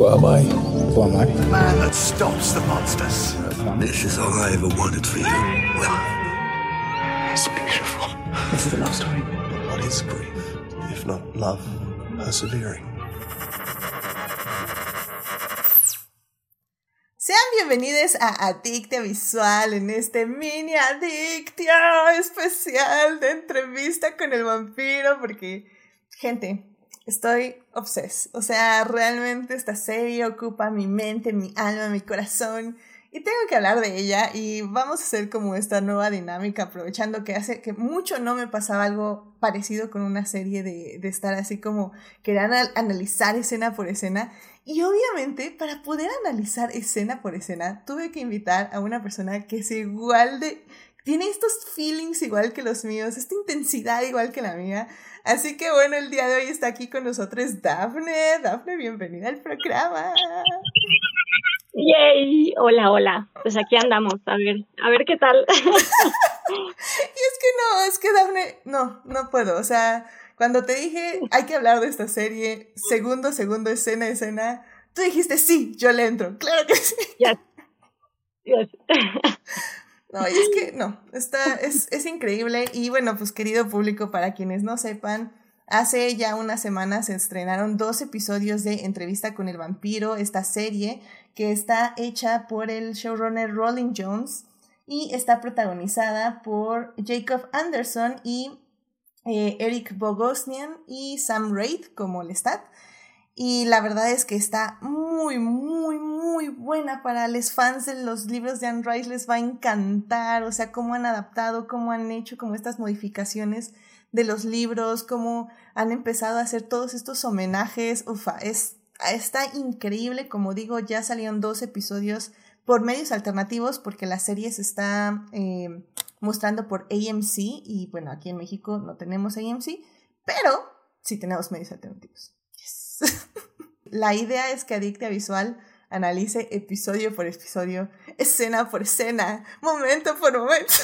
Who am I? Who am I? The man that stops the monsters. This is all I ever wanted for you. It's beautiful. This is a love story. What is grief, if not love persevering? Sean bienvenidos a Adictia Visual en este mini Adictia especial de entrevista con el vampiro porque, gente, estoy obses. O sea, realmente esta serie ocupa mi mente, mi alma, mi corazón y tengo que hablar de ella y vamos a hacer como esta nueva dinámica aprovechando que hace que mucho no me pasaba algo parecido con una serie de, de estar así como querer analizar escena por escena y obviamente, para poder analizar escena por escena, tuve que invitar a una persona que es igual de... Tiene estos feelings igual que los míos, esta intensidad igual que la mía. Así que bueno, el día de hoy está aquí con nosotros Dafne. Dafne, bienvenida al programa. Yay, hola, hola. Pues aquí andamos, a ver, a ver qué tal. y es que no, es que Dafne, no, no puedo, o sea, cuando te dije, hay que hablar de esta serie, segundo, segundo, escena, escena, tú dijiste, sí, yo le entro. Claro que sí. Yes. Yes. No, es que no, está, es, es increíble. Y bueno, pues querido público, para quienes no sepan, hace ya unas semanas se estrenaron dos episodios de Entrevista con el vampiro, esta serie que está hecha por el showrunner Rolling Jones y está protagonizada por Jacob Anderson y eh, Eric Bogosnian y Sam Raid como Lestat. Y la verdad es que está muy, muy, muy buena para los fans de los libros de Anne Rice. Les va a encantar, o sea, cómo han adaptado, cómo han hecho como estas modificaciones de los libros, cómo han empezado a hacer todos estos homenajes. Ufa, es, está increíble. Como digo, ya salieron dos episodios por medios alternativos porque la serie se está eh, mostrando por AMC y bueno, aquí en México no tenemos AMC, pero sí tenemos medios alternativos. La idea es que Adictia Visual analice episodio por episodio, escena por escena, momento por momento.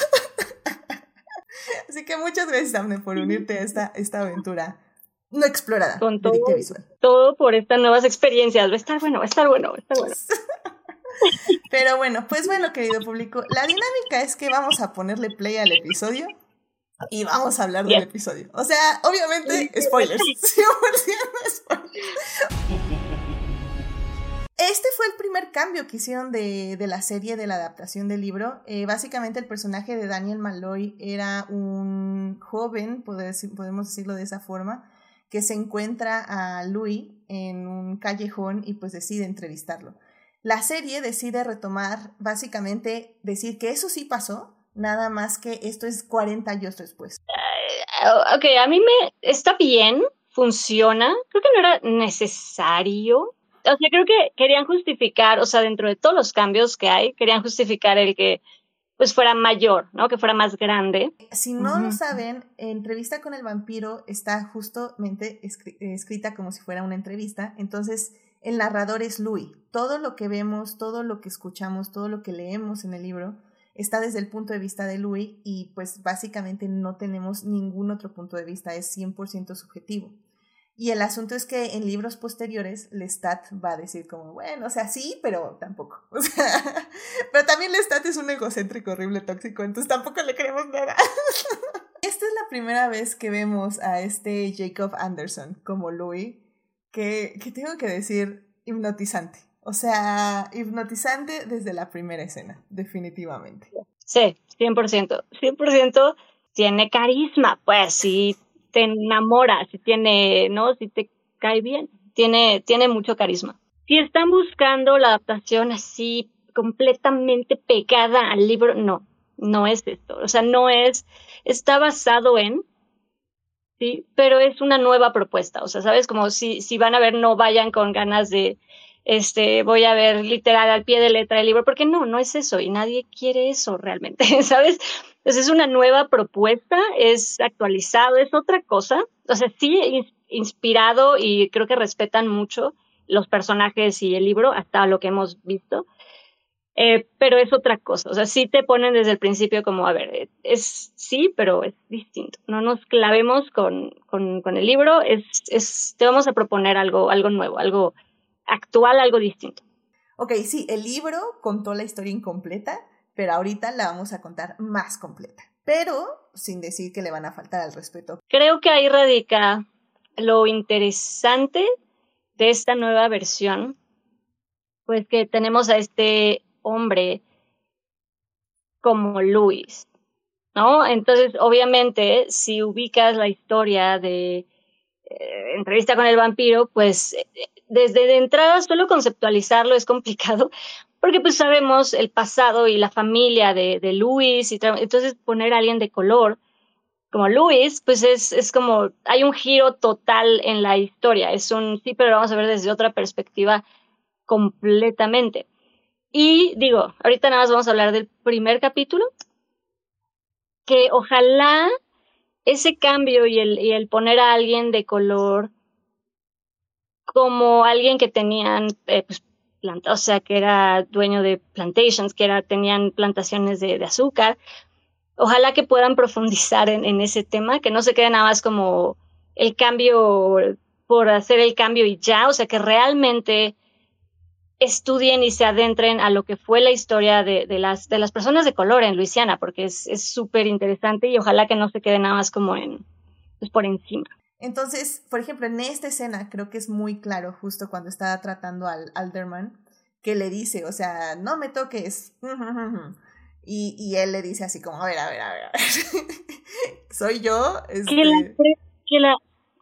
Así que muchas gracias, Daphne, por unirte a esta, esta aventura no explorada. Con todo, visual. todo por estas nuevas experiencias. Va a estar bueno, va a estar bueno, va a estar bueno. Pero bueno, pues bueno, querido público, la dinámica es que vamos a ponerle play al episodio y vamos a hablar del episodio. O sea, obviamente, spoilers. 100% spoilers. Este fue el primer cambio que hicieron de, de la serie, de la adaptación del libro. Eh, básicamente el personaje de Daniel Malloy era un joven, podemos decirlo de esa forma, que se encuentra a Louis en un callejón y pues decide entrevistarlo. La serie decide retomar, básicamente, decir que eso sí pasó, nada más que esto es 40 años después. Uh, ok, a mí me está bien, funciona, creo que no era necesario. O sea, creo que querían justificar, o sea, dentro de todos los cambios que hay, querían justificar el que pues fuera mayor, ¿no? Que fuera más grande. Si no lo saben, entrevista con el vampiro está justamente escrita como si fuera una entrevista, entonces el narrador es Louis. Todo lo que vemos, todo lo que escuchamos, todo lo que leemos en el libro está desde el punto de vista de Louis y pues básicamente no tenemos ningún otro punto de vista, es 100% subjetivo. Y el asunto es que en libros posteriores Lestat va a decir como, bueno, o sea, sí, pero tampoco. Pero también Lestat es un egocéntrico horrible tóxico, entonces tampoco le creemos nada. Esta es la primera vez que vemos a este Jacob Anderson como Louis que, tengo que decir hipnotizante. O sea, hipnotizante desde la primera escena, definitivamente. Sí, 100%. 100% tiene carisma, pues si te enamora, si tiene, ¿no? Si te cae bien, tiene, tiene mucho carisma. Si están buscando la adaptación así completamente pegada al libro, no, no es esto. O sea, no es, está basado en, sí, pero es una nueva propuesta. O sea, sabes, como si, si van a ver, no vayan con ganas de, este, voy a ver literal al pie de letra el libro, porque no, no es eso y nadie quiere eso realmente, ¿sabes? Entonces es una nueva propuesta, es actualizado, es otra cosa. O sea, sí inspirado y creo que respetan mucho los personajes y el libro hasta lo que hemos visto. Eh, pero es otra cosa. O sea, sí te ponen desde el principio como, a ver, es sí, pero es distinto. No nos clavemos con, con, con el libro, es, es, te vamos a proponer algo, algo nuevo, algo, actual algo distinto. Ok, sí, el libro contó la historia incompleta, pero ahorita la vamos a contar más completa. Pero sin decir que le van a faltar al respeto. Creo que ahí radica lo interesante de esta nueva versión, pues que tenemos a este hombre como Luis, ¿no? Entonces, obviamente, si ubicas la historia de eh, entrevista con el vampiro, pues desde de entrada solo conceptualizarlo es complicado, porque pues sabemos el pasado y la familia de, de Luis, y entonces poner a alguien de color como Luis, pues es, es como, hay un giro total en la historia, es un, sí, pero lo vamos a ver desde otra perspectiva completamente. Y digo, ahorita nada más vamos a hablar del primer capítulo, que ojalá ese cambio y el, y el poner a alguien de color como alguien que tenían eh, pues, planta, o sea, que era dueño de plantations, que era, tenían plantaciones de, azúcar. Ojalá que puedan profundizar en, en, ese tema, que no se quede nada más como el cambio por hacer el cambio y ya, o sea, que realmente estudien y se adentren a lo que fue la historia de, de las, de las personas de color en Luisiana, porque es súper interesante y ojalá que no se quede nada más como en, pues por encima. Entonces, por ejemplo, en esta escena creo que es muy claro justo cuando está tratando al Alderman, que le dice, o sea, no me toques. Y, y él le dice así como, a ver, a ver, a ver, a ver. soy yo. Este... Que, la que, la,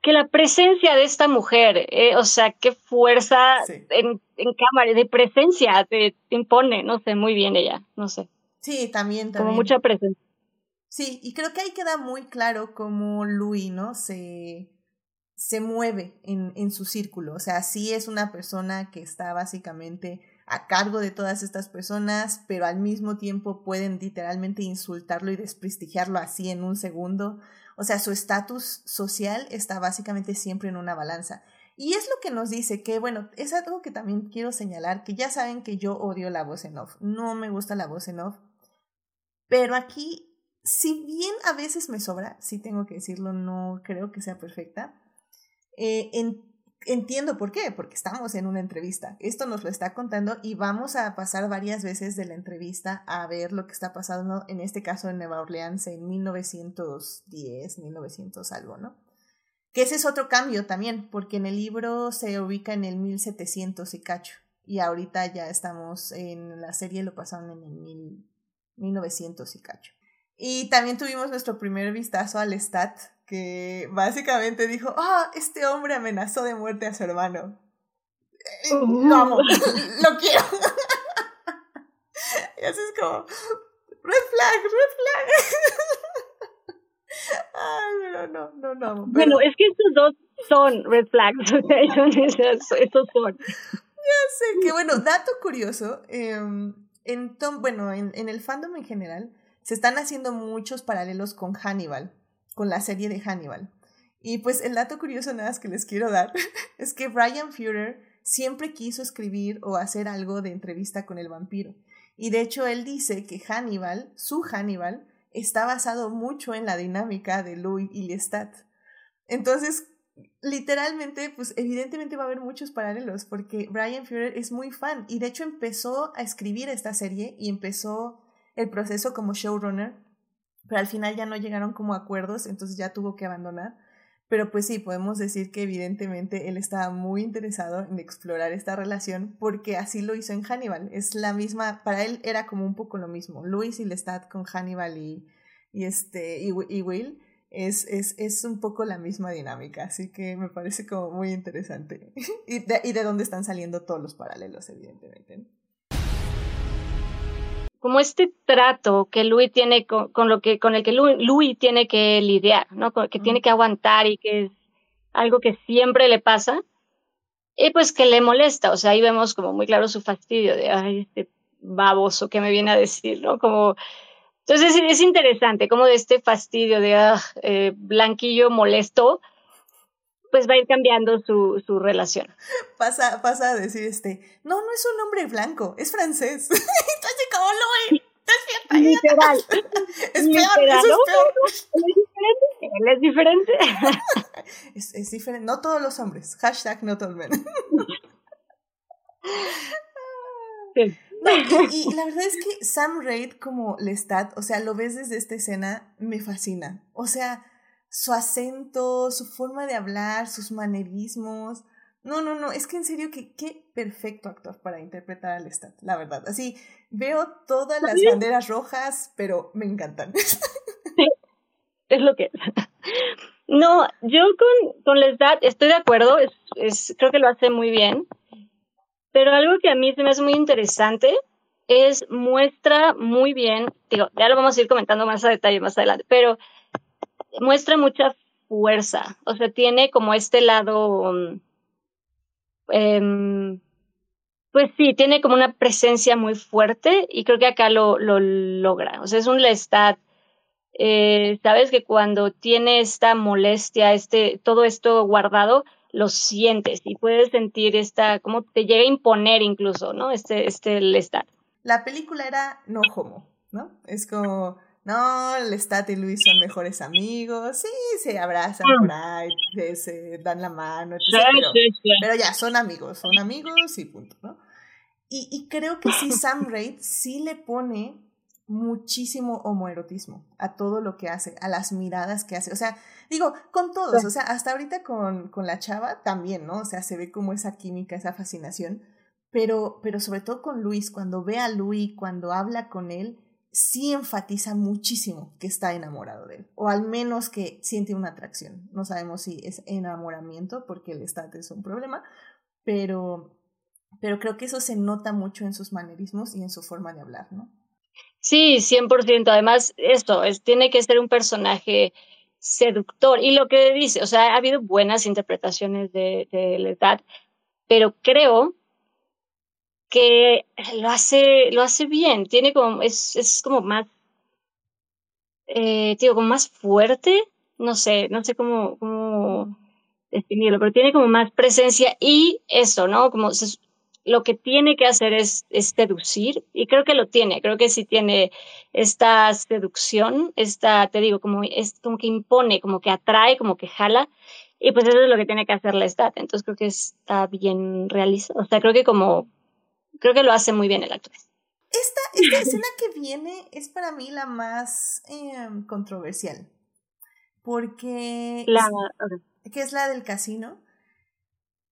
que la presencia de esta mujer, eh, o sea, qué fuerza sí. en, en, cámara, de presencia te, te, impone, no sé, muy bien ella, no sé. Sí, también, también. Como mucha presencia. Sí, y creo que ahí queda muy claro cómo Louis, ¿no? Se, se mueve en, en su círculo. O sea, sí es una persona que está básicamente a cargo de todas estas personas, pero al mismo tiempo pueden literalmente insultarlo y desprestigiarlo así en un segundo. O sea, su estatus social está básicamente siempre en una balanza. Y es lo que nos dice que, bueno, es algo que también quiero señalar, que ya saben que yo odio la voz en off, no me gusta la voz en off, pero aquí si bien a veces me sobra, sí tengo que decirlo, no creo que sea perfecta, eh, en, entiendo por qué, porque estamos en una entrevista. Esto nos lo está contando y vamos a pasar varias veces de la entrevista a ver lo que está pasando, en este caso en Nueva Orleans en 1910, 1900 algo, ¿no? Que ese es otro cambio también, porque en el libro se ubica en el 1700 y cacho, y ahorita ya estamos en la serie, lo pasaron en el mil, 1900 y cacho. Y también tuvimos nuestro primer vistazo al Stat, que básicamente dijo, ah, oh, este hombre amenazó de muerte a su hermano. Vamos, lo quiero. y así es como, red flag, red flag. Ay, pero no, no, no. Pero... Bueno, es que estos dos son red flags, sea, son. Ya sé, que bueno, dato curioso, eh, en Tom, bueno, en, en el fandom en general, se están haciendo muchos paralelos con Hannibal, con la serie de Hannibal. Y pues el dato curioso nada más que les quiero dar es que Brian Fuhrer siempre quiso escribir o hacer algo de entrevista con el vampiro. Y de hecho él dice que Hannibal, su Hannibal, está basado mucho en la dinámica de Louis y Lestat. Entonces, literalmente, pues evidentemente va a haber muchos paralelos porque Brian Fuhrer es muy fan y de hecho empezó a escribir esta serie y empezó el proceso como showrunner, pero al final ya no llegaron como acuerdos, entonces ya tuvo que abandonar. Pero pues sí, podemos decir que evidentemente él estaba muy interesado en explorar esta relación porque así lo hizo en Hannibal. Es la misma, para él era como un poco lo mismo. Louis y Lestat con Hannibal y, este, y Will es, es, es, un poco la misma dinámica, así que me parece como muy interesante. y, de, y de dónde están saliendo todos los paralelos, evidentemente como este trato que Louis tiene con, con, lo que con el que Louis, Louis tiene que lidiar, ¿no? Que tiene que aguantar y que es algo que siempre le pasa y pues que le molesta, o sea, ahí vemos como muy claro su fastidio de ay, este baboso que me viene a decir, ¿no? Como entonces es interesante como de este fastidio de ah, eh, blanquillo molesto pues va a ir cambiando su, su relación. Pasa, pasa a decir este, no, no es un hombre blanco, es francés. Entonces, como Louis, despierta. Literal. es peor, eso es peor. Él es diferente. es, es diferente. No todos los hombres. Hashtag not all men. y, la verdad es que Sam Raid como Lestat, o sea, lo ves desde esta escena, me fascina. O sea, su acento, su forma de hablar, sus manerismos. No, no, no, es que en serio que qué perfecto actor para interpretar a Lestat, la verdad. Así, veo todas las banderas rojas, pero me encantan. Sí, es lo que es. No, yo con, con Lestat estoy de acuerdo, es, es, creo que lo hace muy bien. Pero algo que a mí se me hace muy interesante es muestra muy bien, digo, ya lo vamos a ir comentando más a detalle más adelante, pero muestra mucha fuerza, o sea, tiene como este lado, eh, pues sí, tiene como una presencia muy fuerte y creo que acá lo, lo logra, o sea, es un Lestat, eh, sabes que cuando tiene esta molestia, este, todo esto guardado, lo sientes y puedes sentir esta, como te llega a imponer incluso, ¿no? Este, este Lestat. La película era no homo, ¿no? Es como, no, Lestat y Luis son mejores amigos, sí, se abrazan mm. por ahí, se, dan la mano, pero, ya, son amigos, son amigos y punto, ¿no? Y, y creo que sí, Sam Raid sí le pone muchísimo homoerotismo a todo lo que hace, a las miradas que hace. O sea, digo, con todos, o sea, hasta ahorita con, con la chava también, ¿no? O sea, se ve como esa química, esa fascinación. Pero, pero sobre todo con Luis, cuando ve a Luis, cuando habla con él, sí enfatiza muchísimo que está enamorado de él, o al menos que siente una atracción. No sabemos si es enamoramiento, porque el estate es un problema, pero, pero creo que eso se nota mucho en sus manerismos y en su forma de hablar, ¿no? Sí, 100%. Además, esto es, tiene que ser un personaje seductor. Y lo que dice, o sea, ha habido buenas interpretaciones de, de la edad, pero creo que lo hace, lo hace bien. Tiene como, es, es como más, eh, como más fuerte. No sé, no sé cómo, cómo definirlo, pero tiene como más presencia y eso, ¿no? Como se, lo que tiene que hacer es, seducir y creo que lo tiene, creo que sí tiene esta seducción, esta, te digo, como, es como que impone, como que atrae, como que jala y pues eso es lo que tiene que hacer la estat, entonces creo que está bien realizado, o sea, creo que como, creo que lo hace muy bien el actor. Esta, esta escena que viene es para mí la más em, controversial, porque... La, que es la del casino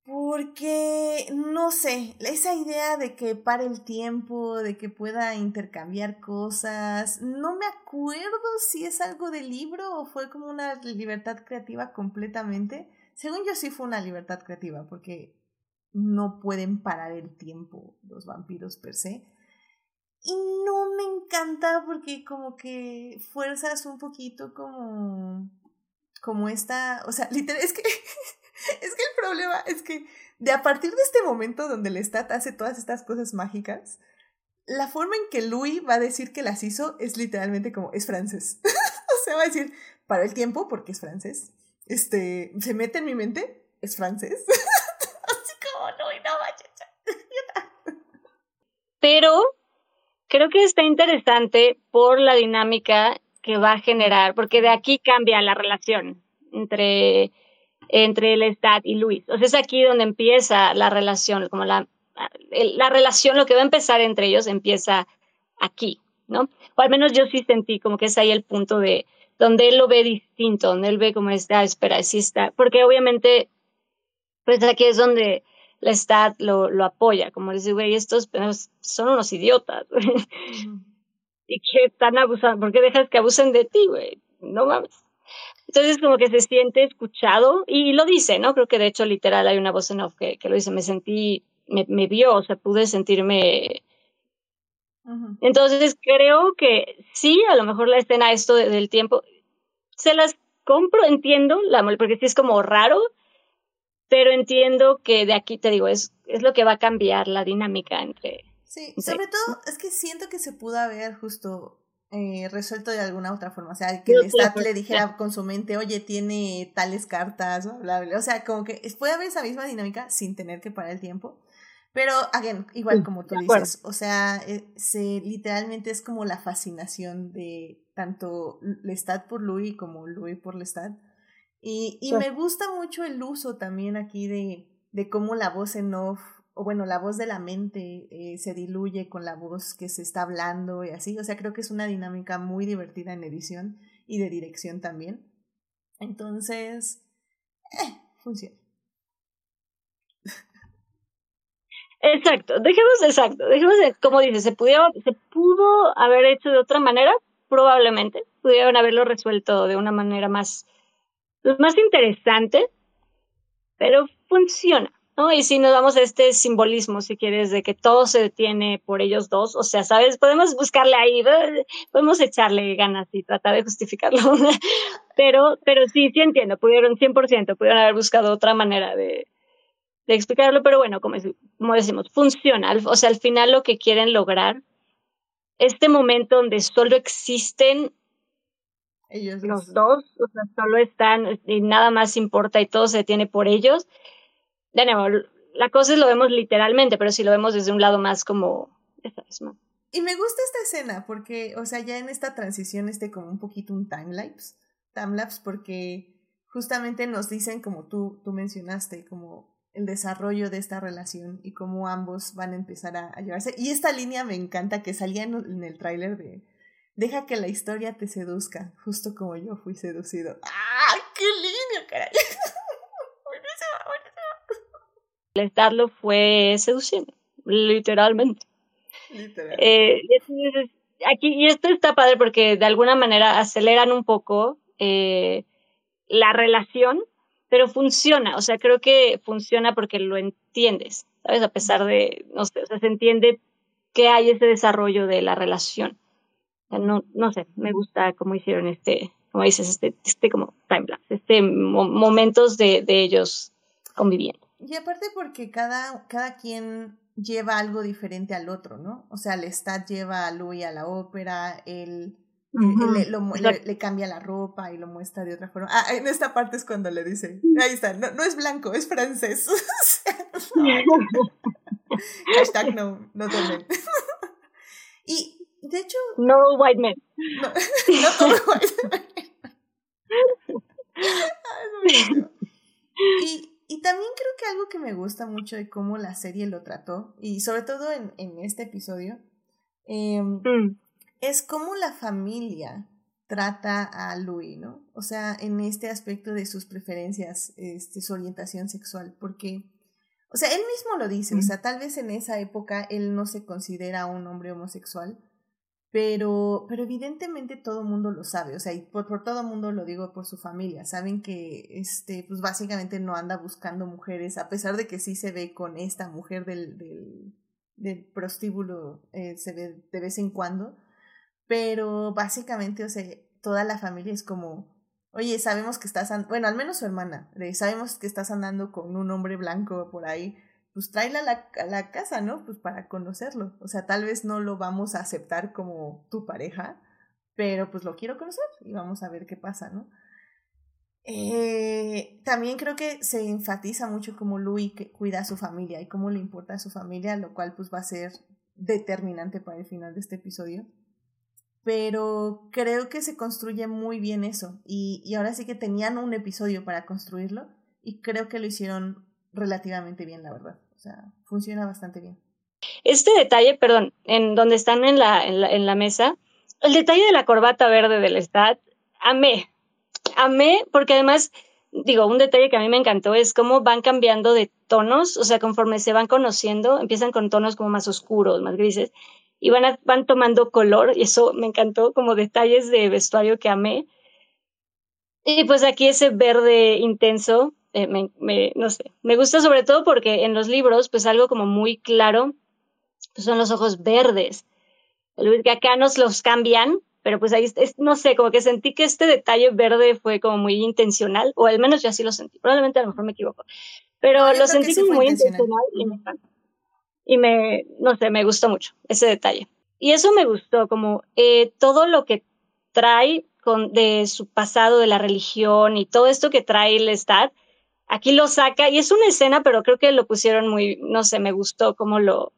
porque, no sé, esa idea de que pare el tiempo, de que pueda intercambiar cosas, no me acuerdo si es algo del libro o fue como una libertad creativa completamente. Según yo sí fue una libertad creativa, porque no pueden parar el tiempo los vampiros per se. Y no me encanta porque como que fuerzas un poquito como como esta, o sea, literal, es que es que el problema es que de a partir de este momento donde el Stat hace todas estas cosas mágicas, la forma en que Louis va a decir que las hizo es literalmente como es francés. o sea, va a decir para el tiempo porque es francés. Este, se mete en mi mente, es francés. Así como no, no, Pero creo que está interesante por la dinámica que va a generar, porque de aquí cambia la relación entre entre el Stat y Luis. O sea, es aquí donde empieza la relación, como la, la relación, lo que va a empezar entre ellos empieza aquí, ¿no? O al menos yo sí sentí como que es ahí el punto de donde él lo ve distinto, donde él ve como ah, espera, sí está, porque obviamente, pues aquí es donde la Stat lo, lo apoya, como dice, güey, estos son unos idiotas, y que están abusando, ¿por qué dejas que abusen de ti, güey? No mames. Entonces como que se siente escuchado y lo dice, ¿no? Creo que de hecho literal hay una voz en off que, que lo dice, me sentí, me, me, vio, o sea, pude sentirme... Entonces creo que sí, a lo mejor la escena, esto del tiempo, se las compro, entiendo, la, porque sí es como raro, pero entiendo que de aquí te digo, es, es lo que va a cambiar la dinámica entre... Sí, sobre todo es que siento que se pudo haber justo eh, resuelto de alguna otra forma. O sea, que el Stat le dijera con su mente, oye, tiene tales cartas, bla, bla, O sea, como que puede haber esa misma dinámica sin tener que parar el tiempo. Pero, again, igual como tú dices, o sea, eh, se, literalmente es como la fascinación de tanto Lestat por Louis como Louis por Lestat. Y, y me gusta mucho el uso también aquí de, de cómo la voz en off o bueno, la voz de la mente eh, se diluye con la voz que se está hablando y así. O sea, creo que es una dinámica muy divertida en edición y de dirección también. Entonces, eh, funciona. Exacto, dejemos exacto, dejemos, como dices, se pudiera, se pudo haber hecho de otra manera, probablemente, pudieron haberlo resuelto de una manera más, pues, más interesante, pero funciona. ¿no? Y si nos damos a este simbolismo, si quieres, de que todo se detiene por ellos dos, o sea, ¿sabes? Podemos buscarle ahí, podemos echarle ganas y tratar de justificarlo, pero, pero sí, sí entiendo, pudieron 100%, pudieron haber buscado otra manera de, de explicarlo, pero bueno, como, como decimos, funciona, o sea, al final lo que quieren lograr, este momento donde solo existen ellos los dos, o sea, solo están y nada más importa y todo se detiene por ellos, de nuevo, la cosa es lo vemos literalmente, pero si lo vemos desde un lado más como, Y me gusta esta escena porque, o sea, ya en esta transición este como un poquito un timelapse, timelapse porque justamente nos dicen como tú, tú mencionaste, como el desarrollo de esta relación y cómo ambos van a empezar a, llevarse. Y esta línea me encanta que salía en, en el tráiler de Deja que la historia te seduzca, justo como yo fui seducido. ¡Ah! ¡Qué línea, caray! estarlo fue seduciendo, literalmente. Eh, aquí, y esto está padre porque de alguna manera aceleran un poco eh, la relación, pero funciona, o sea, creo que funciona porque lo entiendes, ¿sabes? A pesar de, no sé, o sea, se entiende que hay ese desarrollo de la relación. No, no sé, me gusta cómo hicieron este, como dices, este, este como timelapse, este momentos de, de ellos conviviendo. Y aparte porque cada, cada quien lleva algo diferente al otro, ¿no? O sea, Lestat lleva a Louis a la ópera, él, le, cambia la ropa y lo muestra de otra forma. Ah, en esta parte es cuando le dice, ahí está, no, no es blanco, es francés. Hashtag no, no tomen. y de hecho... No white men. No, no todo white men. y y también creo que algo que me gusta mucho de cómo la serie lo trató, y sobre todo en, en este episodio, em, mm. es cómo la familia trata a Louis, ¿no? O sea, en este aspecto de sus preferencias, este, su orientación sexual, porque, o sea, él mismo lo dice, o mm. sea, tal vez en esa época él no se considera un hombre homosexual, pero, pero evidentemente todo el mundo lo sabe, o sea, y por, por todo el mundo lo digo por su familia, saben que, este, pues básicamente no anda buscando mujeres, a pesar de que sí se ve con esta mujer del, del, del prostíbulo, eh, se ve de vez en cuando, pero básicamente, o sea, toda la familia es como, oye, sabemos que estás, bueno, al menos su hermana, sabemos que estás andando con un hombre blanco por ahí, pues tráela a la, a la casa, ¿no? Pues para conocerlo. O sea, tal vez no lo vamos a aceptar como tu pareja, pero pues lo quiero conocer y vamos a ver qué pasa, ¿no? Eh, también creo que se enfatiza mucho cómo Louis cuida a su familia y cómo le importa a su familia, lo cual pues va a ser determinante para el final de este episodio. Pero creo que se construye muy bien eso y, y ahora sí que tenían un episodio para construirlo y creo que lo hicieron relativamente bien, la verdad. Sea, funciona bastante bien. Este detalle, perdón, en donde están en la, en la, mesa, el detalle de la corbata verde del Stat, amé, amé, porque además, digo, un detalle que a mí me encantó es cómo van cambiando de tonos, o sea, conforme se van conociendo, empiezan con tonos como más oscuros, más grises, y van, van tomando color, y eso me encantó, como detalles de vestuario que amé. Y pues aquí ese verde intenso, eh, me, me, no sé, me gusta sobre todo porque en los libros, pues algo como muy claro, pues son los ojos verdes. Que acá nos los cambian, pero pues ahí, es, no sé, como que sentí que este detalle verde fue como muy intencional, o al menos yo así lo sentí, probablemente a lo mejor me equivoco, pero lo sentí como muy intencional y me Y me, no sé, me gustó mucho ese detalle. Y eso me gustó, como eh, todo lo que trae con, de su pasado, de la religión y todo esto que trae el Stat, aquí lo saca y es una escena, pero creo que lo pusieron muy, no sé, me gustó cómo lo,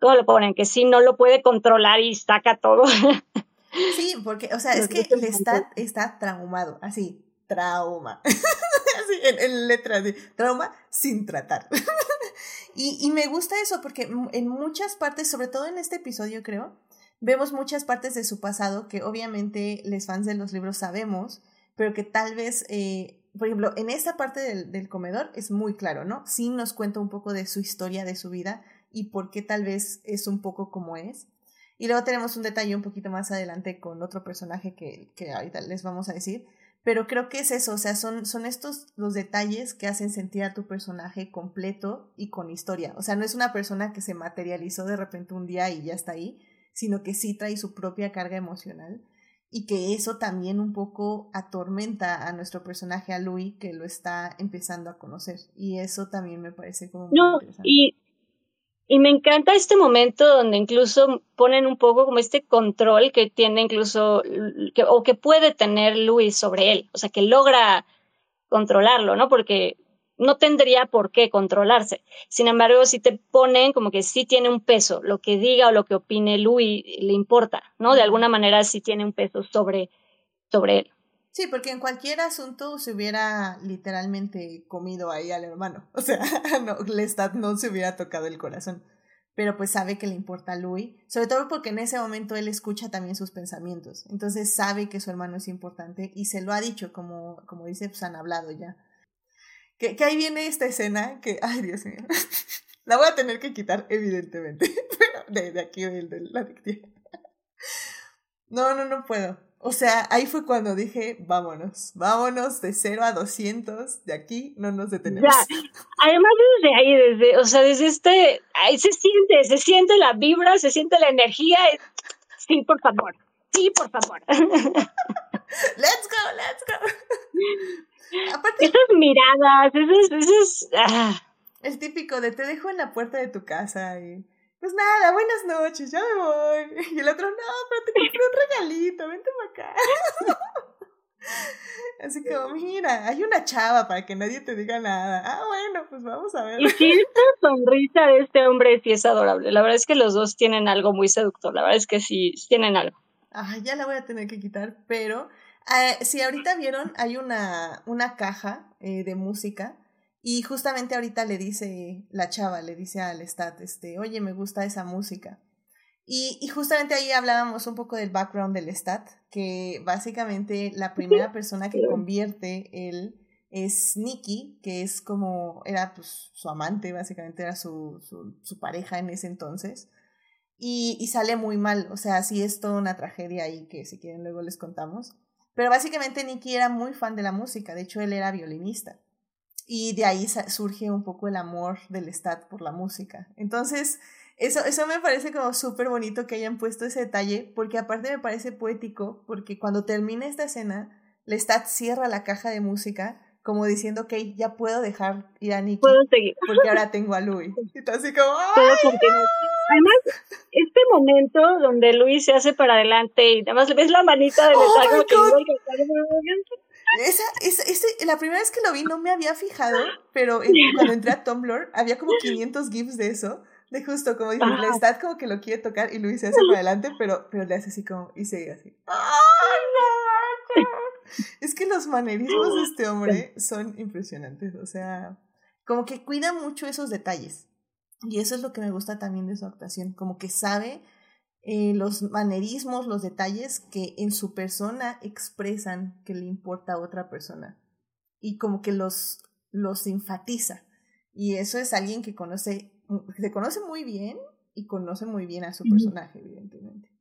cómo lo ponen, que sí no lo puede controlar y saca todo. Sí, porque, o sea, es que le está, está traumado, así, trauma. así, en, en letras, trauma sin tratar. Y, y me gusta eso porque en muchas partes, sobre todo en este episodio creo, vemos muchas partes de su pasado que obviamente los fans de los libros sabemos, pero que tal vez, eh, por ejemplo, en esta parte del, del, comedor es muy claro, ¿no? Sí nos cuenta un poco de su historia, de su vida y por qué tal vez es un poco como es. Y luego tenemos un detalle un poquito más adelante con otro personaje que, que ahorita les vamos a decir. Pero creo que es eso, o sea, son, son estos los detalles que hacen sentir a tu personaje completo y con historia. O sea, no es una persona que se materializó de repente un día y ya está ahí, sino que sí trae su propia carga emocional y que eso también un poco atormenta a nuestro personaje, a Louis, que lo está empezando a conocer. Y eso también me parece como muy interesante. Y y me encanta este momento donde incluso ponen un poco como este control que tiene incluso, que, o que puede tener Luis sobre él, o sea, que logra controlarlo, ¿no? Porque no tendría por qué controlarse. Sin embargo, si te ponen como que sí tiene un peso, lo que diga o lo que opine Luis le importa, ¿no? De alguna manera sí tiene un peso sobre, sobre él. Sí, porque en cualquier asunto se hubiera literalmente comido ahí al hermano. O sea, no, Lestat no se hubiera tocado el corazón. Pero pues sabe que le importa a Louis, sobre todo porque en ese momento él escucha también sus pensamientos. Entonces sabe que su hermano es importante y se lo ha dicho, como, como dice, pues han hablado ya. Que, que ahí viene esta escena que, ay Dios mío, la voy a tener que quitar evidentemente, de, de aquí de, de la lectura. No, no, no puedo. O sea, ahí fue cuando dije, vámonos, vámonos de 0 a 200, de aquí no nos detenemos. Ya. Además, desde ahí, desde, o sea, desde este, ahí se siente, se siente la vibra, se siente la energía. Sí, por favor, sí, por favor. Let's go, let's go. Aparte, esas miradas, esos, esos, ah. El típico de te dejo en la puerta de tu casa y pues nada, buenas noches, ya me voy. Y el otro, no, pero te compré un regalito, vente para acá. Así que, mira, hay una chava para que nadie te diga nada. Ah, bueno, pues vamos a ver. Y sí, esta sonrisa de este hombre sí es adorable. La verdad es que los dos tienen algo muy seductor. La verdad es que sí, tienen algo. Ah, ya la voy a tener que quitar, pero eh, si ahorita vieron, hay una, una caja eh, de música y justamente ahorita le dice la chava, le dice al Stat, este, oye, me gusta esa música. Y, y, justamente ahí hablábamos un poco del background del Stat, que básicamente la primera persona que convierte él es Nikki, que es como, era pues su amante, básicamente era su, su, su pareja en ese entonces. Y, y, sale muy mal, o sea, sí es toda una tragedia ahí que si quieren luego les contamos. Pero básicamente Nikki era muy fan de la música, de hecho él era violinista y de ahí surge un poco el amor del Stat por la música. Entonces, eso, eso me parece como súper bonito que hayan puesto ese detalle, porque aparte me parece poético, porque cuando termina esta escena, Lestat cierra la caja de música como diciendo, ok, ya puedo dejar ir a Nicky. Puedo seguir. Porque ahora tengo a Louis. Entonces, como, Además, este momento donde Louis se hace para adelante y además ves la manita de oh que esa, esa, ese, la primera vez que lo vi no me había fijado, pero cuando entré a Tumblr había como 500 GIFs de eso, de justo como dice, la como que lo quiere tocar y Luis se hace para adelante, pero, pero le hace así como, y sigue así. ¡Ay, no! Es que los manerismos de este hombre son impresionantes, o sea, como que cuida mucho esos detalles. Y eso es lo que me gusta también de su actuación, como que sabe eh, los manerismos, los detalles que en su persona expresan que le importa a otra persona y como que los, los enfatiza. Y eso es alguien que conoce, se conoce muy bien y conoce muy bien a su personaje, evidentemente.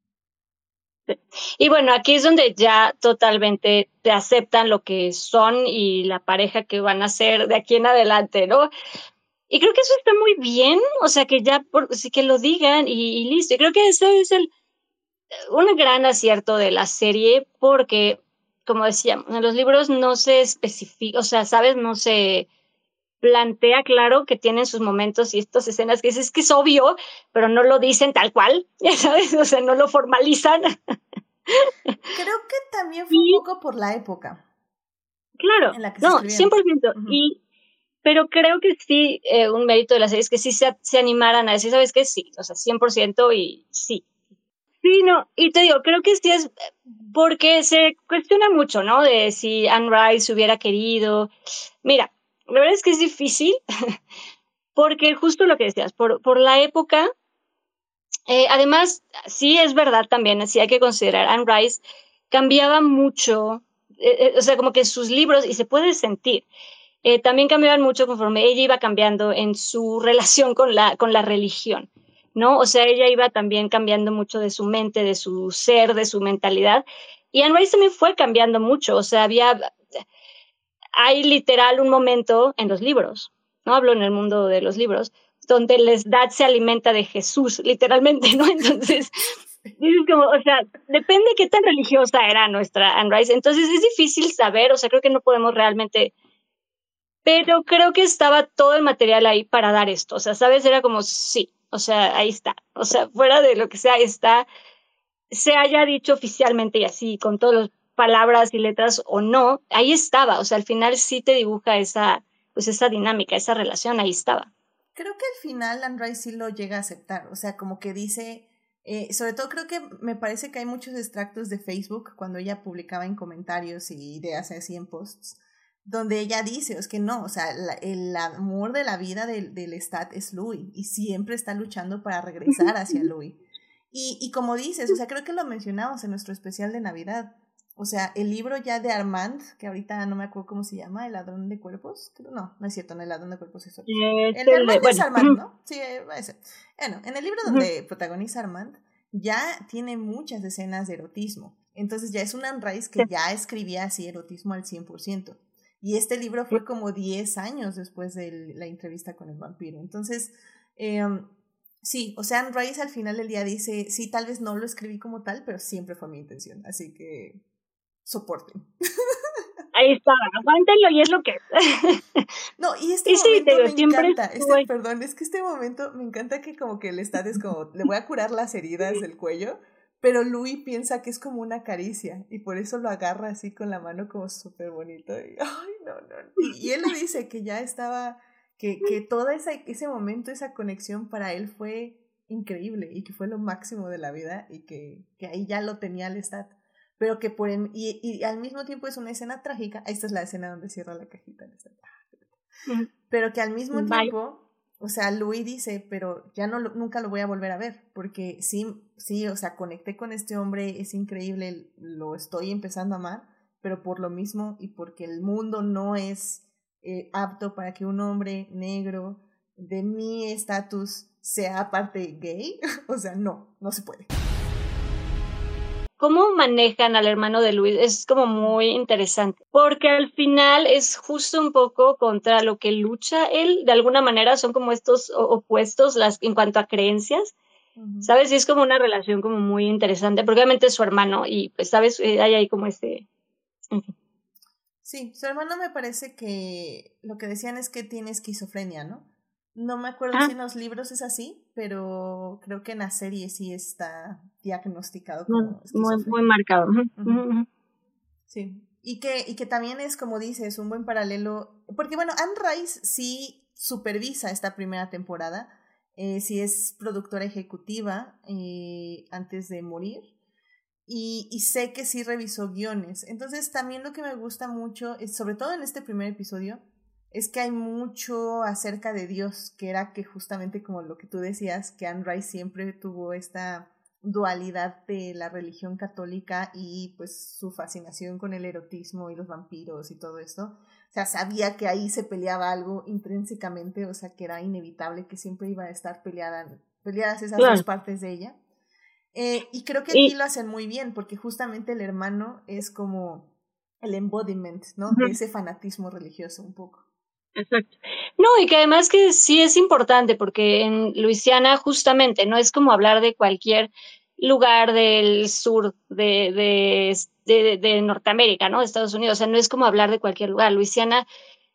Y bueno, aquí es donde ya totalmente te aceptan lo que son y la pareja que van a ser de aquí en adelante, ¿no? Y creo que eso está muy bien, o sea, que ya por, que lo digan y, listo. Y creo que ese es el, un gran acierto de la serie porque, como decíamos, en los libros no se especifica, o sea, ¿sabes? No se plantea claro que tienen sus momentos y estas escenas que es, que es obvio, pero no lo dicen tal cual, ya sabes, o sea, no lo formalizan. Creo que también fue un poco por la época. Claro, no, 100%. Y pero creo que sí, eh, un mérito de la serie es que sí se, se animaran a decir, ¿sabes qué? Sí, o sea, 100% y sí. Sí, no, y te digo, creo que sí es porque se cuestiona mucho, ¿no? De si Anne Rice hubiera querido. Mira, la verdad es que es difícil porque justo lo que decías, por, por la época, eh, además, sí es verdad también, sí hay que considerar, Anne Rice cambiaba mucho, eh, o sea, como que sus libros, y se puede sentir, también cambiaban mucho conforme ella iba cambiando en su relación con la, con la religión. ¿no? O sea, ella iba también cambiando mucho de su mente, de su ser, de su mentalidad. Y Anne también fue cambiando mucho, o sea, había, hay literal un momento en los libros, ¿no? Hablo en el mundo de los libros, donde les Lestat se alimenta de Jesús, literalmente, ¿no? Entonces, dices como, o sea, depende qué tan religiosa era nuestra Anne Rice. Entonces es difícil saber, o sea, creo que no podemos realmente, pero creo que estaba todo el material ahí para dar esto, o sea, ¿sabes? Era como, sí, o sea, ahí está. O sea, fuera de lo que sea, está, se haya dicho oficialmente y así, con todas las palabras y letras o no, ahí estaba. O sea, al final sí te dibuja esa, pues esa dinámica, esa relación, ahí estaba. Creo que al final Andrei sí lo llega a aceptar. O sea, como que dice, eh, sobre todo creo que me parece que hay muchos extractos de Facebook cuando ella publicaba en comentarios y ideas así en posts donde ella dice, es que no, o sea, el amor de la vida del, del Stat es Louis y siempre está luchando para regresar hacia Louis. Y, y como dices, o sea, creo que lo mencionamos en nuestro especial de Navidad. O sea, el libro ya de Armand, que ahorita no me acuerdo cómo se llama, El ladrón de cuerpos. No, no es cierto, no el ladrón de cuerpos es otro. el de Armand es Armand, ¿no? Sí, ese. Bueno, en el libro donde protagoniza Armand, ya tiene muchas escenas de erotismo. Entonces ya es una raíz que ya escribía así erotismo al 100%. Y este libro fue como 10 años después de la entrevista con el vampiro. Entonces, em, sí, o sea, Rice al final del día dice, sí, tal vez no lo escribí como tal, pero siempre fue mi intención. Así que, soporten. Ahí está, aguántenlo y es lo que es. no, y este momento me encanta, este, perdón, es que este momento me encanta que como que el estado es como, le voy a curar las heridas del cuello, pero Louis piensa que es como una caricia y por eso lo agarra así con la mano como súper bonito. Y, ay, no, no. Y, él le dice que ya estaba, que, que todo ese, ese momento, esa conexión para él fue increíble y que fue lo máximo de la vida y que, que ahí ya lo tenía al estat. Pero que por y, y, al mismo tiempo es una escena trágica. Esta es la escena donde cierra la cajita. Pero que al mismo tiempo o sea, Louis dice, pero ya no nunca lo voy a volver a ver, porque sí, sí, o sea, conecté con este hombre, es increíble, lo estoy empezando a amar, pero por lo mismo y porque el mundo no es eh, apto para que un hombre negro de mi estatus sea aparte gay, o sea, no, no se puede cómo manejan al hermano de Luis es como muy interesante, porque al final es justo un poco contra lo que lucha él, de alguna manera son como estos opuestos las, en cuanto a creencias, ¿sabes? Y es como una relación como muy interesante, porque obviamente es su hermano y pues, ¿sabes? Eh, hay ahí como este... Sí, su hermano me parece que lo que decían es que tiene esquizofrenia, ¿no? No me acuerdo ah. si en los libros es así, pero creo que en la serie sí está diagnosticado como muy, muy marcado. Sí. Y que, y que también es, como dices, un buen paralelo. Porque bueno, Anne Rice sí supervisa esta primera temporada. Eh, sí es productora ejecutiva eh, antes de morir. Y, y, sé que sí revisó guiones. Entonces también lo que me gusta mucho, es, sobre todo en este primer episodio, es que hay mucho acerca de Dios, que era que justamente como lo que tú decías, que Anne Rice siempre tuvo esta dualidad de la religión católica y pues su fascinación con el erotismo y los vampiros y todo esto. O sea, sabía que ahí se peleaba algo intrínsecamente, o sea, que era inevitable que siempre iba a estar peleada, peleadas esas dos partes de ella. Eh, y creo que aquí lo hacen muy bien, porque justamente el hermano es como el embodiment, ¿no? De ese fanatismo religioso un poco. Exacto. No, y que además que sí es importante porque en Luisiana justamente no es como hablar de cualquier lugar del sur de, de, de, Norteamérica, ¿no? De Estados Unidos. O sea, no es como hablar de cualquier lugar. Luisiana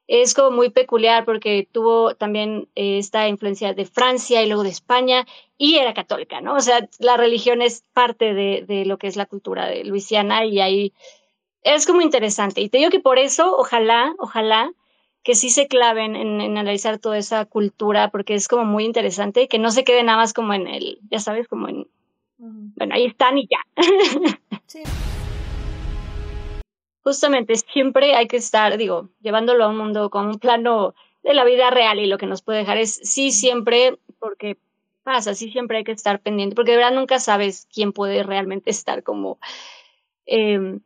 es como muy peculiar porque tuvo también eh, esta influencia de Francia y luego de España y era católica, ¿no? O sea, la religión es parte de, de lo que es la cultura de Luisiana y ahí es como interesante. Y te digo que por eso, ojalá, ojalá que sí se claven en, analizar toda esa cultura, porque es como muy interesante, que no se quede nada más como en el, ya sabes, como en, bueno, ahí están y ya. sí. Justamente, siempre hay que estar, digo, llevándolo a un mundo con un plano de la vida real y lo que nos puede dejar es sí siempre, porque pasa, sí siempre hay que estar pendiente, porque de verdad nunca sabes quién puede realmente estar como em,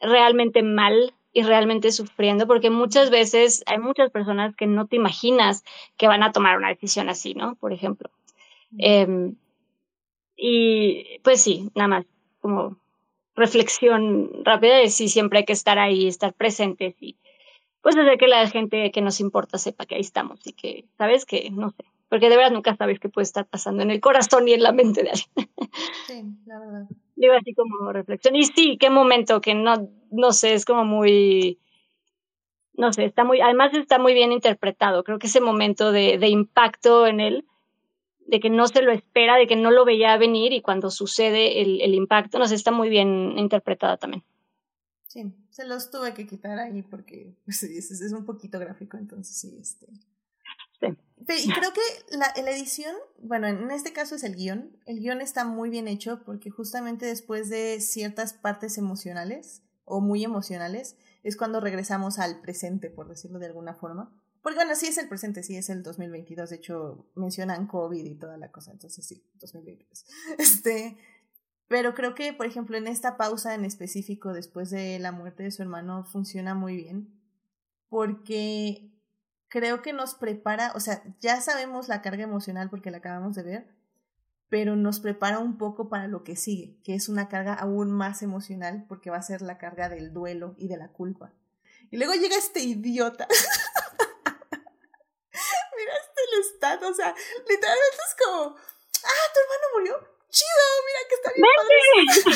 realmente mal y realmente sufriendo, porque muchas veces hay muchas personas que no te imaginas que van a tomar una decisión así, ¿no? Por ejemplo. Em, y pues sí, nada más como reflexión rápida de si siempre hay que estar ahí, estar presentes y pues hacer que la gente que nos importa sepa que ahí estamos y que, ¿sabes? Que no sé, porque de verdad nunca sabes qué puede estar pasando en el corazón y en la mente de alguien. Sí, la verdad. Digo así como reflexión. Y sí, qué momento que no, no sé, es como muy, no sé, está muy, además está muy bien interpretado. Creo que ese momento de, de impacto en él de que no se lo espera, de que no lo veía venir y cuando sucede el, el impacto, no sé, está muy bien interpretada también. Sí, se los tuve que quitar ahí porque pues, es, es, un poquito gráfico, entonces sí, este. Sí. Y creo que la, la edición, bueno, en este caso es el guion, el guion está muy bien hecho porque justamente después de ciertas partes emocionales o muy emocionales es cuando regresamos al presente, por decirlo de alguna forma. Porque bueno, sí es el presente, sí es el 2022. De hecho, mencionan COVID y toda la cosa. Entonces sí, 2022. Este, pero creo que, por ejemplo, en esta pausa en específico, después de la muerte de su hermano, funciona muy bien. Porque creo que nos prepara, o sea, ya sabemos la carga emocional porque la acabamos de ver, pero nos prepara un poco para lo que sigue, que es una carga aún más emocional porque va a ser la carga del duelo y de la culpa. Y luego llega este idiota o sea, literalmente es como, ah, tu hermano murió, chido, mira que está bien padre.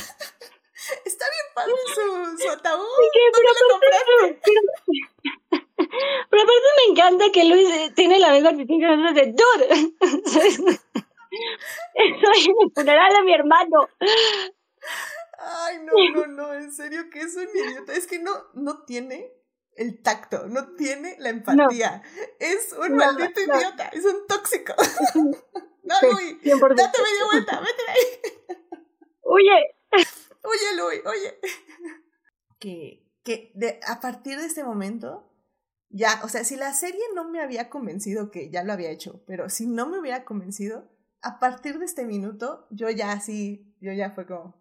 está bien padre su, su ataúd. pero, aparte, pero, aparte me encanta que Luis eh, tiene la misma actitud que nosotros de dude. Estoy en el funeral de mi hermano. Ay, no, no, no, en serio que es un idiota. Es que no, no tiene el tacto, no tiene la empatía. Es un maldito idiota, es un tóxico. no, Luis, date media vuelta, vete ahí. Oye. Oye, Luis, oye. Que, que de, a partir de este momento, ya, o sea, si la serie no me había convencido, que ya lo había hecho, pero si no me hubiera convencido, a partir de este minuto, yo ya así, yo ya fue como,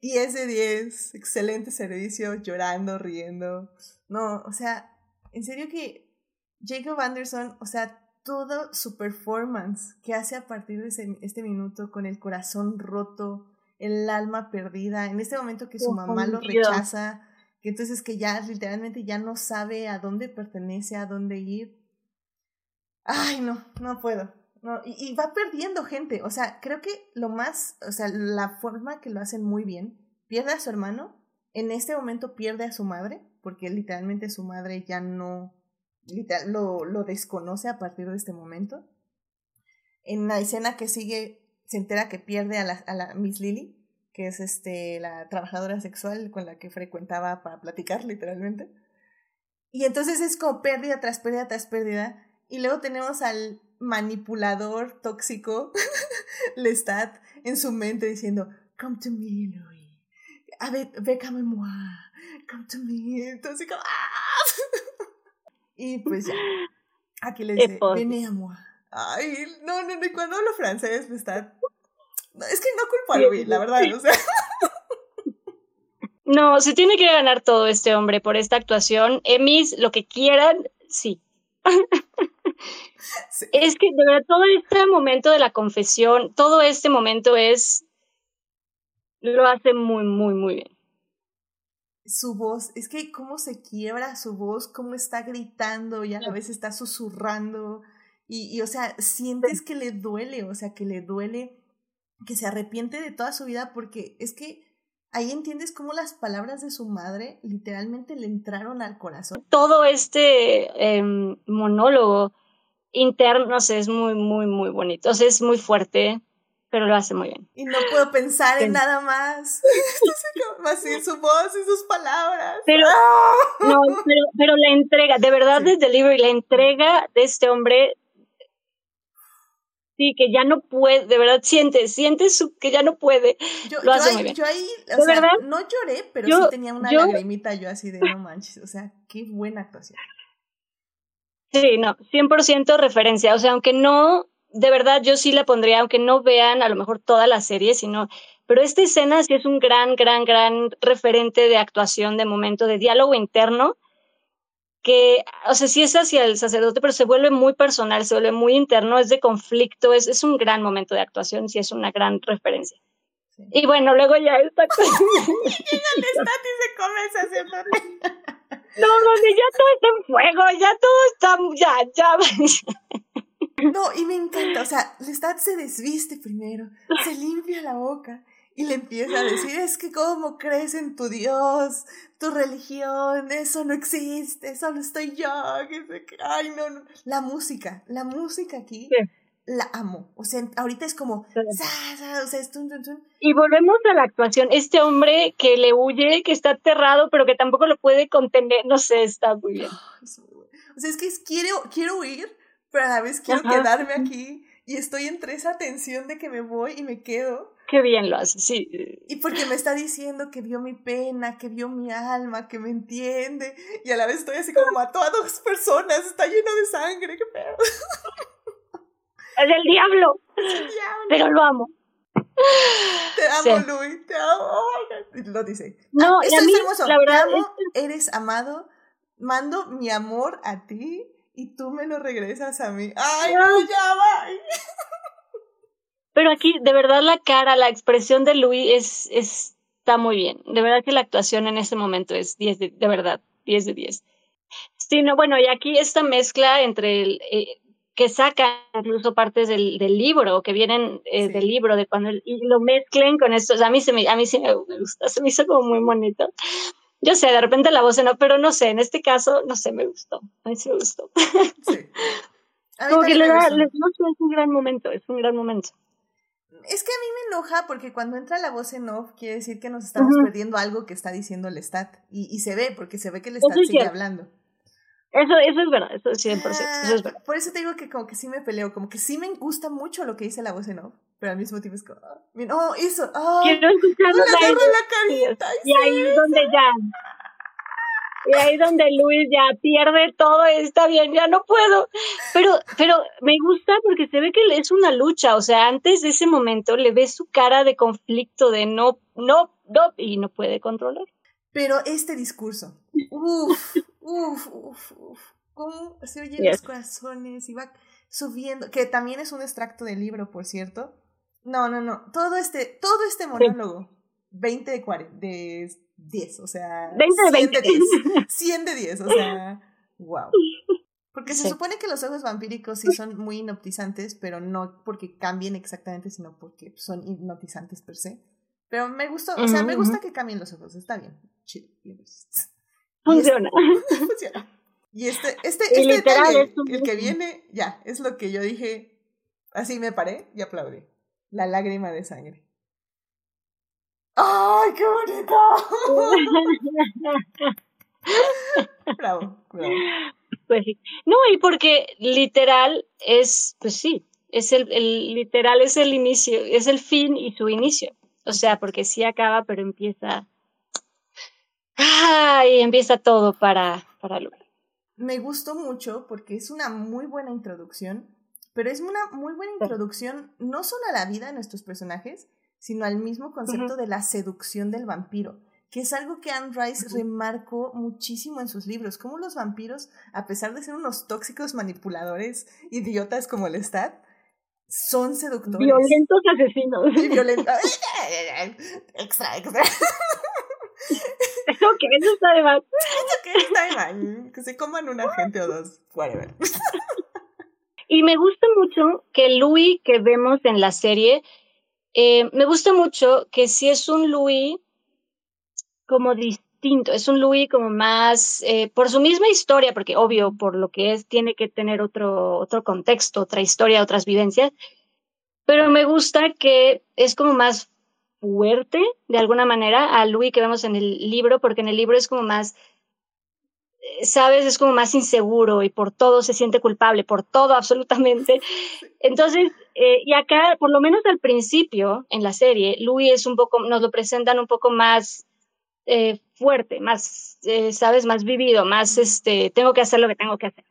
10 de 10, excelente servicio, llorando, riendo. No, o sea, en serio que Jacob Anderson, o sea, todo su performance que hace a partir de este minuto con el corazón roto, el alma perdida, en este momento que su mamá lo rechaza, que entonces que ya literalmente ya no sabe a dónde pertenece, a dónde ir. Ay, no, no puedo. No, y, va perdiendo gente. O sea, creo que lo más, o sea, la forma que lo hacen muy bien, pierde a su hermano, en este momento pierde a su madre, porque literalmente su madre ya no, literal, lo, lo desconoce a partir de este momento. En la escena que sigue, se entera que pierde a la, a la Miss Lily, que es este, la trabajadora sexual con la que frecuentaba para platicar, literalmente. Y entonces es como pérdida tras pérdida tras pérdida. Y luego tenemos al manipulador tóxico Lestat en su mente diciendo, come to me, Louis. A ver, bécame moi. Come to me. Entonces, como, ¡ah! Y pues ya. Aquí le dice, vene a moi. Ay, no, no, no. Y cuando hablo francés, Lestat. No, es que no culpo a Louis, la verdad, o sea. No, se tiene que ganar todo este hombre por esta actuación. Emis, lo que quieran, sí. Es que de verdad todo este momento de la confesión, todo este momento es, lo hace muy, muy, muy bien. Su voz, es que cómo se quiebra su voz, cómo está gritando y a la vez está susurrando. Y, y o sea, sientes que le duele, o sea, que le duele, que se arrepiente de toda su vida porque es que ahí entiendes cómo las palabras de su madre literalmente le entraron al corazón. Todo este em, monólogo interno, no sé, es muy, muy, muy bonito. O sea, es muy fuerte, pero lo hace muy bien. Y no puedo pensar en nada más. Así, su voz y sus palabras. Pero, ¡Ah! no, pero, pero la entrega, de verdad, sí. desde Delivery, la entrega de este hombre, sí, que ya no puede, de verdad, siente, siente su, que ya no puede. Yo, lo hace ahí, muy bien. yo ahí, o ¿De sea, verdad? no lloré, pero yo, sí tenía una yo, lagrimita yo así de no manches, o sea, qué buena actuación. Sí, no, 100% referencia. O sea, aunque no, de verdad yo sí la pondría, aunque no vean a lo mejor toda la serie, sino, pero esta escena sí es un gran, gran, gran referente de actuación, de momento, de diálogo interno, que, o sea, sí es hacia el sacerdote, pero se vuelve muy personal, se vuelve muy interno, es de conflicto, es, es un gran momento de actuación, sí es una gran referencia. Y bueno, luego ya está. Llega el estat y se come el sacerdote. No, no, ya todo está en fuego, ya todo está, ya, ya. No, y me encanta, o sea, Lestat se desviste primero, se limpia la boca y le empieza a decir, es que cómo crees en tu Dios, tu religión, eso no existe, solo estoy yo. Ay, no, no. La música, la música aquí. La amo. O sea, ahorita es como. o sea, es Y volvemos a la actuación. Este hombre que le huye, que está aterrado, pero que tampoco lo puede contener. No sé, está muy bien. O sea, es que quiero, quiero huir, pero a la vez quiero quedarme aquí. Y estoy entre esa tensión de que me voy y me quedo. Qué bien lo hace, sí. Y porque me está diciendo que vio mi pena, que vio mi alma, que me entiende. Y a la vez estoy así como mató a dos personas, está lleno de sangre, qué pedo. Es el diablo. Pero lo amo. Te amo, Luis, te amo. Lo dice. No, ah, esto es hermoso. La verdad, te amo, eres amado. Mando mi amor a ti y tú me lo regresas a mí. Ay, no, ya va. Pero aquí, de verdad, la cara, la expresión de Luis es, está muy bien. De verdad que la actuación en ese momento es 10 de, de verdad, 10 de 10. Sí, no, bueno, y aquí esta mezcla entre el, eh, que sacan incluso partes del, del libro, que vienen eh, del libro, de cuando y lo mezclen con esto. O sea, a mí, se me, a mí sí me, gusta, se me hizo como muy bonito. Yo sé, de repente la voz no, pero no sé, en este caso, no sé, me gustó. A mí sí me gustó. Sí. como que le da, no sé, es un gran momento, es un gran momento. Es que a mí me enoja porque cuando entra la voz en off quiere decir que nos estamos perdiendo algo que está diciendo el stat. Y, y se ve, porque se ve que el stat sigue hablando. Eso, eso es verdad, eso es 100%, eso es verdad. Por eso te digo que como que sí me peleo, como que sí me gusta mucho lo que dice la voz en off, pero al mismo tiempo es como, no, eso, oh, quiero escucharlo. No le la carita. Y, ahí es donde ya, y ahí donde Luis ya pierde todo, está bien, ya no puedo. Pero, pero me gusta porque se ve que es una lucha, o sea, antes de ese momento le ves su cara de conflicto, de no, no, no, y no puede controlar. Pero este discurso, uff, uff, uff, uff, cómo se oyen los corazones y va subiendo, que también es un extracto del libro, por cierto. No, no, no, todo este, todo este monólogo, 20 de, 40, de 10, o sea, 20 de 20. 100 de 10, 100 de 10, o sea, wow. Porque se supone que los ojos vampíricos sí son muy hipnotizantes, pero no porque cambien exactamente, sino porque son hipnotizantes per se. Pero me gustó, o sea, me gusta que cambien los ojos, está bien. Chido. Funciona. funciona. Y este, este, este detalle, el que viene, ya, es lo que yo dije. Así me paré y aplaudí. La lágrima de sangre. ¡Ay, qué bonito! bravo, bravo. Pues sí. No, y porque literal es, pues sí, es el, el literal es el inicio, es el fin y su inicio. O sea, porque sí acaba, pero empieza. ¡Ay! Empieza todo para, para Me gustó mucho porque es una muy buena introducción, pero es una muy buena introducción no solo a la vida de nuestros personajes, sino al mismo concepto de la seducción del vampiro, que es algo que Anne Rice remarcó muchísimo en sus libros, como los vampiros, a pesar de ser unos tóxicos manipuladores, idiotas como el Stat, son seductores. Violentos asesinos. Y violentos. extra, extra. Eso que eso está de mal. Eso que está de mal. Que se coman una gente o dos. Whatever. Y me gusta mucho que Louis que vemos en la serie, eh, me gusta mucho que si es un Louis como distinto, es un Louis como más, eh, por su misma historia, porque obvio, por lo que es, tiene que tener otro, otro contexto, otra historia, otras vivencias, pero me gusta que es como más fuerte, de alguna manera, a Louis que vemos en el libro, porque en el libro es como más, eh, sabes, es como más inseguro y por todo se siente culpable, por todo absolutamente. Entonces, eh, y acá, por lo menos al principio, en la serie, Louis es un poco, nos lo presentan un poco más eh, fuerte, más, sabes, más vivido, más, este, tengo que hacer lo que tengo que hacer.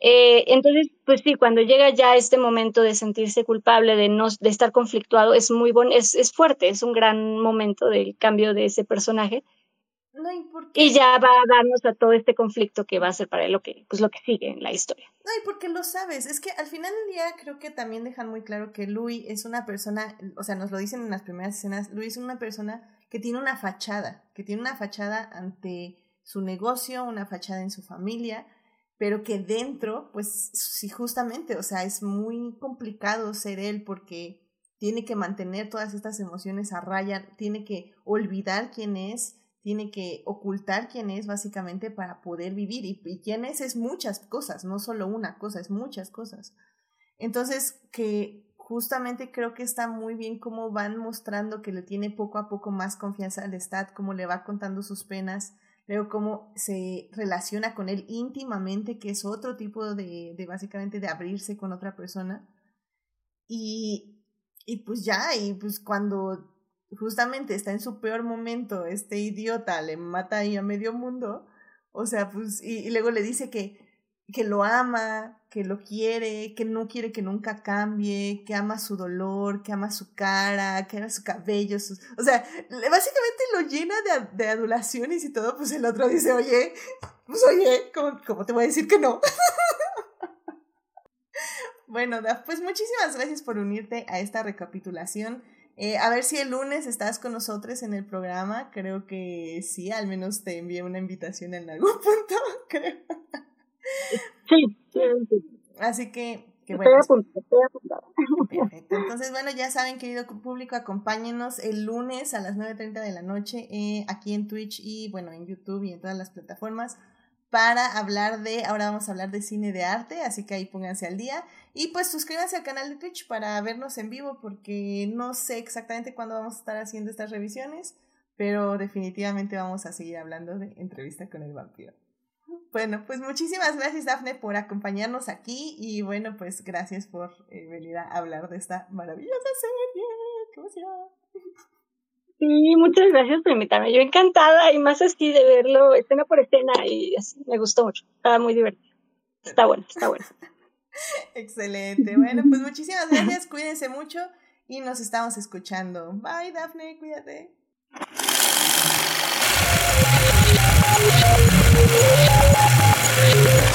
Eh, entonces, pues sí, cuando llega ya este momento de sentirse culpable, de no, de estar conflictuado, es muy bueno, es, es fuerte, es un gran momento del cambio de ese personaje. y, ya va a darnos a todo este conflicto que va a ser para él lo que, pues lo que sigue en la historia. No, y porque lo sabes, es que al final del día creo que también dejan muy claro que Louis es una persona, o sea, nos lo dicen en las primeras escenas, Louis es una persona que tiene una fachada, que tiene una fachada ante su negocio, una fachada en su familia, pero que dentro, pues sí, justamente, o sea, es muy complicado ser él porque tiene que mantener todas estas emociones a raya, tiene que olvidar quién es, tiene que ocultar quién es básicamente para poder vivir. Y, quién es es muchas cosas, no solo una cosa, es muchas cosas. Entonces, que justamente creo que está muy bien cómo van mostrando que le tiene poco a poco más confianza al Stat, cómo le va contando sus penas, Veo cómo se relaciona con él íntimamente, que es otro tipo de, de básicamente de abrirse con otra persona. Y, y pues ya, y pues cuando justamente está en su peor momento, este idiota le mata ahí a medio mundo, o sea, pues, y luego le dice que, que lo ama, que lo quiere, que no quiere que nunca cambie, que ama su dolor, que ama su cara, que ama su cabello, o sea, básicamente lo llena de, de, adulaciones y todo, pues el otro dice, oye, pues oye, ¿cómo, cómo te voy a decir que no? bueno, pues muchísimas gracias por unirte a esta recapitulación. Eh, a ver si el lunes estás con nosotros en el programa. Creo que sí, al menos te envié una invitación en algún punto, creo. Sí, Así que, que bueno. Estoy Perfecto. Entonces, bueno, ya saben, querido público, acompáñenos el lunes a las 9.30 de la noche eh, aquí en Twitch y, bueno, en YouTube y en todas las plataformas para hablar de, ahora vamos a hablar de cine de arte, así que ahí pónganse al día. Y pues suscríbanse al canal de Twitch para vernos en vivo, porque no sé exactamente cuándo vamos a estar haciendo estas revisiones, pero definitivamente vamos a seguir hablando de entrevista con el vampiro. Bueno, pues muchísimas gracias, Dafne, por acompañarnos aquí y bueno, pues gracias por eh, venir a hablar de esta maravillosa serie. ¡Qué emoción! Sí, muchas gracias por invitarme. Yo encantada y más así de verlo escena por escena y así, me gustó mucho. Estaba muy divertido. Está bueno, está bueno. Excelente. Bueno, pues muchísimas gracias. Cuídense mucho y nos estamos escuchando. Bye, Dafne, cuídate. Yeah.